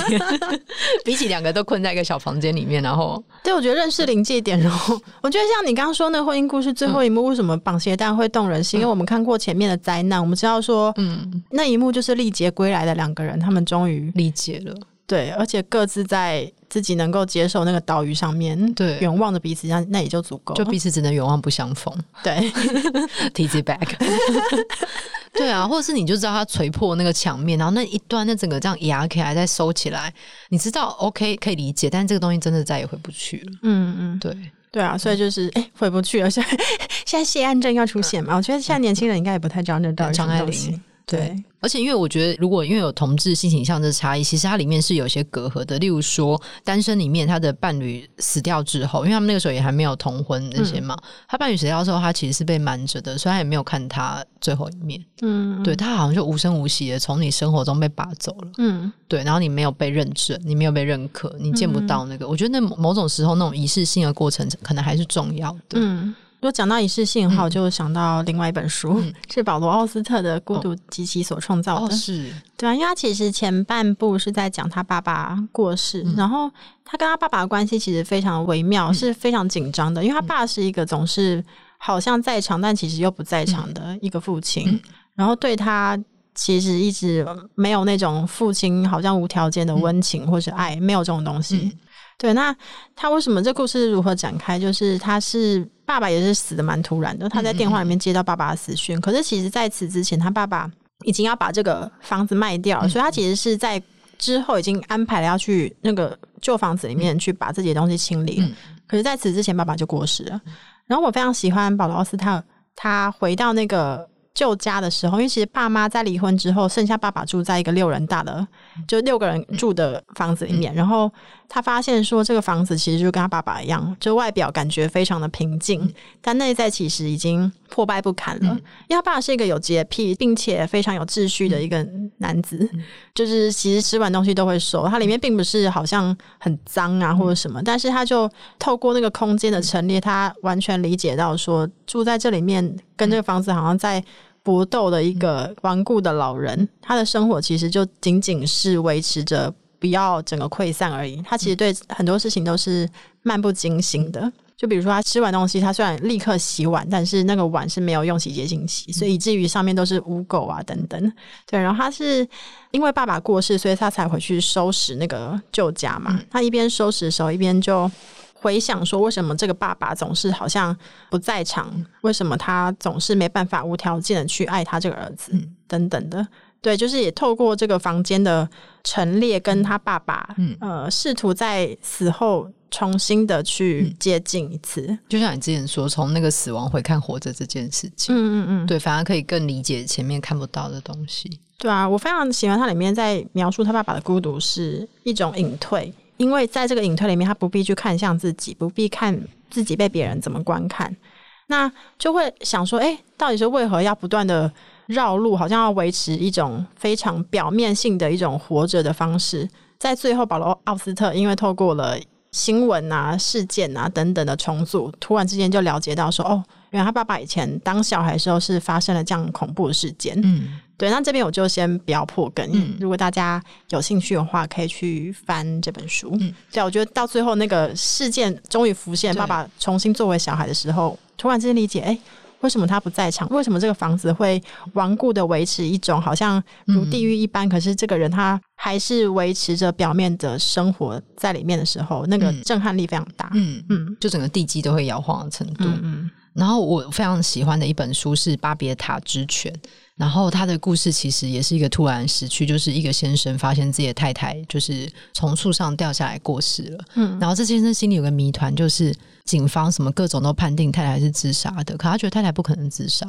<laughs> 比起两个都困在一个小房间里面，然后，对，我觉得认识临界点，然后我觉得像你刚刚说那个婚姻故事最后一幕，为什么绑鞋带会动人心？嗯、因为我们看过前面的灾难，我们知道说，嗯，那一幕就是历劫归来的两个人，他们终于理解了。对，而且各自在自己能够接受那个岛屿上面，对，远望着彼此，那那也就足够，就彼此只能远望不相逢。对 <laughs> it back。<laughs> 对啊，或者是你就知道他锤破那个墙面，然后那一段那整个这样压起来再收起来，你知道 OK 可以理解，但是这个东西真的再也回不去了。嗯嗯，对对啊，所以就是哎、欸、回不去了。现在 <laughs> 现在谢安正要出现嘛？嗯、我觉得现在年轻人应该也不太知道那到底是什么东西。对，而且因为我觉得，如果因为有同志性倾向的差异，其实它里面是有些隔阂的。例如说，单身里面他的伴侣死掉之后，因为他们那个时候也还没有同婚那些嘛，嗯、他伴侣死掉之后，他其实是被瞒着的，所以他也没有看他最后一面。嗯，对，他好像就无声无息的从你生活中被拔走了。嗯，对，然后你没有被认证，你没有被认可，你见不到那个。嗯、我觉得那某种时候那种仪式性的过程，可能还是重要的。嗯。如果讲到仪式性的话，我就想到另外一本书，嗯、<laughs> 是保罗奥斯特的《孤独及其所创造的》。哦，是。对啊，因为他其实前半部是在讲他爸爸过世，嗯、然后他跟他爸爸的关系其实非常微妙，嗯、是非常紧张的。因为他爸是一个总是好像在场，但其实又不在场的一个父亲，嗯、然后对他其实一直没有那种父亲好像无条件的温情或是爱，没有这种东西。嗯、对，那他为什么这故事如何展开？就是他是。爸爸也是死的蛮突然的，他在电话里面接到爸爸的死讯。嗯嗯，可是其实在此之前，他爸爸已经要把这个房子卖掉了，嗯嗯，所以他其实是在之后已经安排了要去那个旧房子里面去把自己的东西清理。可是在此之前，爸爸就过世了。然后我非常喜欢保罗奥斯特，他回到那个。旧家的时候，因为其实爸妈在离婚之后，剩下爸爸住在一个六人大的，就六个人住的房子里面。<clears throat> 然后他发现说，这个房子其实就跟他爸爸一样，就外表感觉非常的平静，但内在其实已经破败不堪了。因为他爸是一个有洁癖并且非常有秩序的一个男子，就是其实吃完东西都会收。他里面并不是好像很脏啊或者什么，但是他就透过那个空间的陈列，他完全理解到说，住在这里面跟这个房子好像在。搏斗的一个顽固的老人，他的生活其实就仅仅是维持着不要整个溃散而已。他其实对很多事情都是漫不经心的。就比如说，他吃完东西，他虽然立刻洗碗，但是那个碗是没有用洗洁精洗，所以以至于上面都是污垢啊等等。对，然后他是因为爸爸过世，所以他才回去收拾那个旧家嘛。他一边收拾的时候，一边就。回想说，为什么这个爸爸总是好像不在场？为什么他总是没办法无条件的去爱他这个儿子？等等的。对，就是也透过这个房间的陈列，跟他爸爸，嗯，呃，试图在死后重新的去接近一次。嗯、就像你之前说，从那个死亡回看活着这件事情，嗯嗯嗯，对，反而可以更理解前面看不到的东西。对啊，我非常喜欢它里面在描述他爸爸的孤独是一种隐退，因为在这个隐退里面，他不必去看向自己，不必看自己被别人怎么观看，那就会想说，哎，到底是为何要不断的？绕路好像要维持一种非常表面性的一种活着的方式，在最后，保罗奥斯特因为透过了新闻啊、事件啊等等的重组，突然之间就了解到说，哦，原来他爸爸以前当小孩的时候是发生了这样恐怖的事件。嗯，对。那这边我就先不要破梗，嗯，如果大家有兴趣的话，可以去翻这本书。嗯，对，我觉得到最后那个事件终于浮现，爸爸重新作为小孩的时候，突然之间理解，哎。为什么他不在场？为什么这个房子会顽固的维持一种好像如地狱一般？嗯、可是这个人他还是维持着表面的生活在里面的时候，那个震撼力非常大。嗯嗯，就整个地基都会摇晃的程度。嗯，嗯，然后我非常喜欢的一本书是《巴别塔之犬》。然后他的故事其实也是一个突然死去，就是一个先生发现自己的太太就是从树上掉下来过世了。嗯，然后这先生心里有个谜团，就是警方什么各种都判定太太是自杀的，可他觉得太太不可能自杀。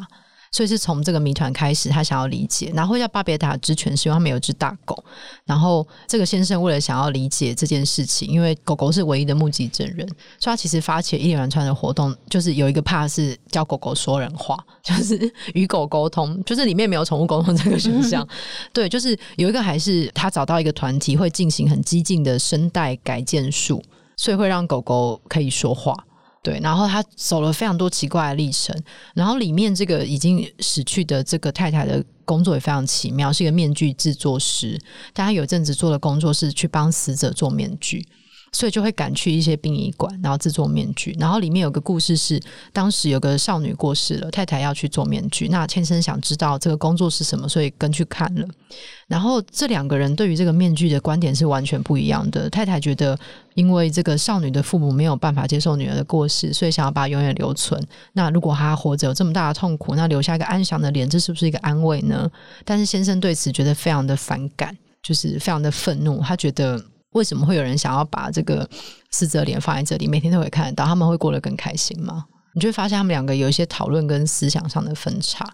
所以是从这个谜团开始，他想要理解，然后叫巴别塔之犬，是因为他们有只大狗。然后这个先生为了想要理解这件事情，因为狗狗是唯一的目击证人，所以他其实发起了一连串的活动，就是有一个怕是教狗狗说人话，<laughs> 就是与狗沟通，就是里面没有宠物沟通这个选项。对，就是有一个还是他找到一个团体会进行很激进的声带改建术，所以会让狗狗可以说话。对，然后他走了非常多奇怪的历程，然后里面这个已经死去的这个太太的工作也非常奇妙，是一个面具制作师，但他有阵子做的工作是去帮死者做面具。所以就会赶去一些殡仪馆，然后制作面具。然后里面有个故事是，当时有个少女过世了，太太要去做面具。那先生想知道这个工作是什么，所以跟去看了。然后这两个人对于这个面具的观点是完全不一样的。太太觉得，因为这个少女的父母没有办法接受女儿的过世，所以想要把她永远留存。那如果她活着有这么大的痛苦，那留下一个安详的脸，这是不是一个安慰呢？但是先生对此觉得非常的反感，就是非常的愤怒。他觉得。为什么会有人想要把这个死者脸放在这里，每天都会看得到？他们会过得更开心吗？你就会发现他们两个有一些讨论跟思想上的分岔。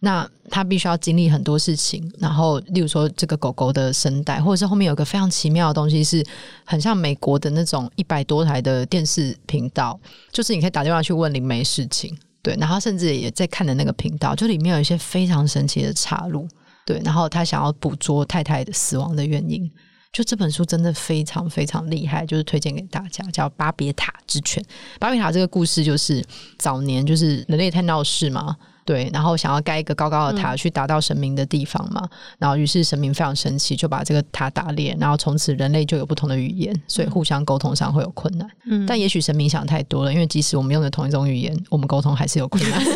那他必须要经历很多事情，然后例如说这个狗狗的声带，或者是后面有个非常奇妙的东西，是很像美国的那种一百多台的电视频道，就是你可以打电话去问灵媒事情，对，然后甚至也在看的那个频道，就里面有一些非常神奇的插入，对，然后他想要捕捉太太的死亡的原因。就这本书真的非常非常厉害，就是推荐给大家，叫《巴别塔之犬》。巴别塔这个故事就是早年就是人类太闹事嘛。对，然后想要盖一个高高的塔去达到神明的地方嘛，嗯、然后于是神明非常生气，就把这个塔打裂，然后从此人类就有不同的语言，所以互相沟通上会有困难。嗯，但也许神明想太多了，因为即使我们用的同一种语言，我们沟通还是有困难。<laughs>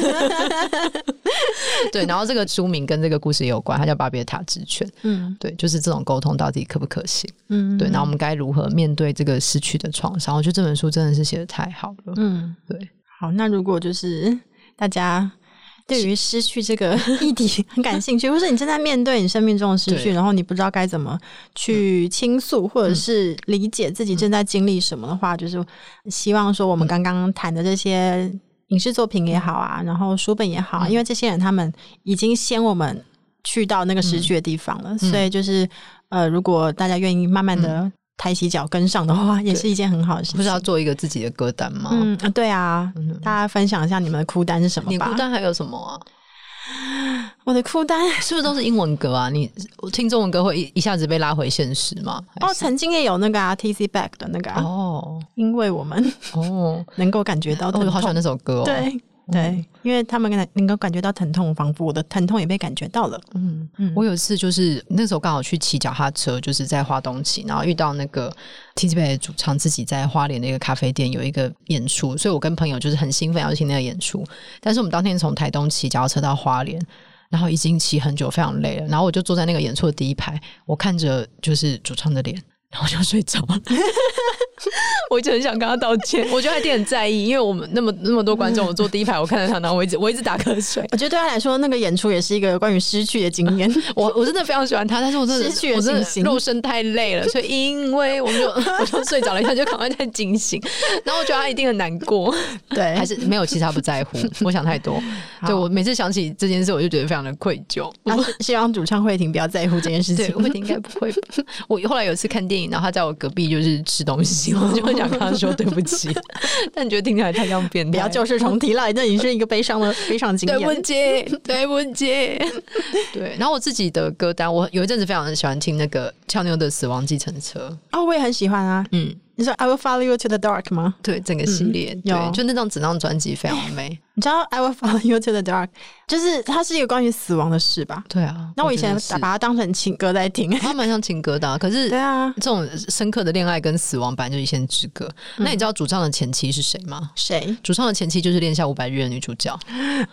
<laughs> 对，然后这个书名跟这个故事也有关，它叫《巴别塔之犬》。嗯，对，就是这种沟通到底可不可行？嗯，对，然后我们该如何面对这个失去的创伤？我觉得这本书真的是写的太好了。嗯，对。好，那如果就是大家。对于失去这个议题 <laughs> 很感兴趣，或是你正在面对你生命中的失去，然后你不知道该怎么去倾诉，或者是理解自己正在经历什么的话，就是希望说我们刚刚谈的这些影视作品也好啊，然后书本也好，因为这些人他们已经先我们去到那个失去的地方了，所以就是呃，如果大家愿意慢慢的。抬起脚跟上的话，也是一件很好的事情。不是要做一个自己的歌单吗？嗯啊，对啊，嗯、大家分享一下你们的哭单是什么吧？你哭单还有什么啊？<gasps> 我的哭单是不是都是英文歌啊？你我听中文歌会一一下子被拉回现实吗？哦，曾经也有那个啊，Taxi Back 的那个、啊、哦，因为我们哦 <laughs> 能够感觉到，我好喜欢那首歌哦。对。对，因为他们能能够感觉到疼痛，仿佛我的疼痛也被感觉到了。嗯嗯，我有一次就是那时候刚好去骑脚踏车，就是在花东骑，然后遇到那个 Tizzy Bac 主唱自己在花莲的一个咖啡店有一个演出，所以我跟朋友就是很兴奋要去听那个演出。但是我们当天从台东骑脚踏车到花莲，然后已经骑很久，非常累了。然后我就坐在那个演出的第一排，我看着就是主唱的脸。然后就睡着了。<laughs> 我一直很想跟他道歉，我觉得他一定很在意，因为我们那么那么多观众，我坐第一排，我看到他，然后我一直我一直打瞌睡。我觉得对他来说，那个演出也是一个关于失去的经验。<laughs> 我我真的非常喜欢他，但是我真的失去了信心，肉身太累了，所以因为我就 <laughs> 我就睡着了一下，就赶快再惊醒。然后我觉得他一定很难过，对，还是没有，其实他不在乎，我想太多。对，我每次想起这件事，我就觉得非常的愧疚。希望主唱慧婷不要在乎这件事情，慧婷应该不会。我后来有一次看电影，然后他在我隔壁就是吃东西，<laughs> 我就会想跟他说对不起。<laughs> 但你觉得听起来太像变态？不要旧事重提了，那已经是一个悲伤的悲伤经验。对不起，<laughs> 对不起。对，然后我自己的歌单，我有一阵子非常喜欢听那个俏妞的死亡计程车。哦，我也很喜欢啊。嗯。你说 I will follow you to the dark 吗？对，整个系列，嗯、对，就那张整张专辑非常美。<laughs> 你知道 I will follow you to the dark，就是它是一个关于死亡的事吧？对啊。那我以前把它当成情歌在听，它蛮像情歌的、啊。可是，<laughs> 对啊，这种深刻的恋爱跟死亡，本来就一线之隔。嗯、那你知道主唱的前妻是谁吗？谁？主唱的前妻就是《恋夏五百日》的女主角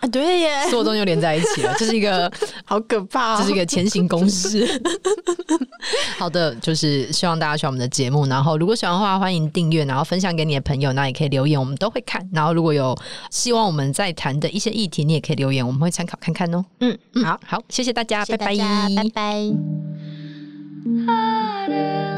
啊！对耶，所有东西又连在一起了，这是一个 <laughs> 好可怕、哦，这是一个前行公式。好的，就是希望大家喜欢我们的节目，然后如果喜欢的话，欢迎订阅。然后分享给你的朋友，那也可以留言，我们都会看。然后如果有希望我们在谈的一些议题，你也可以留言，我们会参考看看哦。嗯，好好，谢谢大家，谢谢大家，拜拜，拜拜。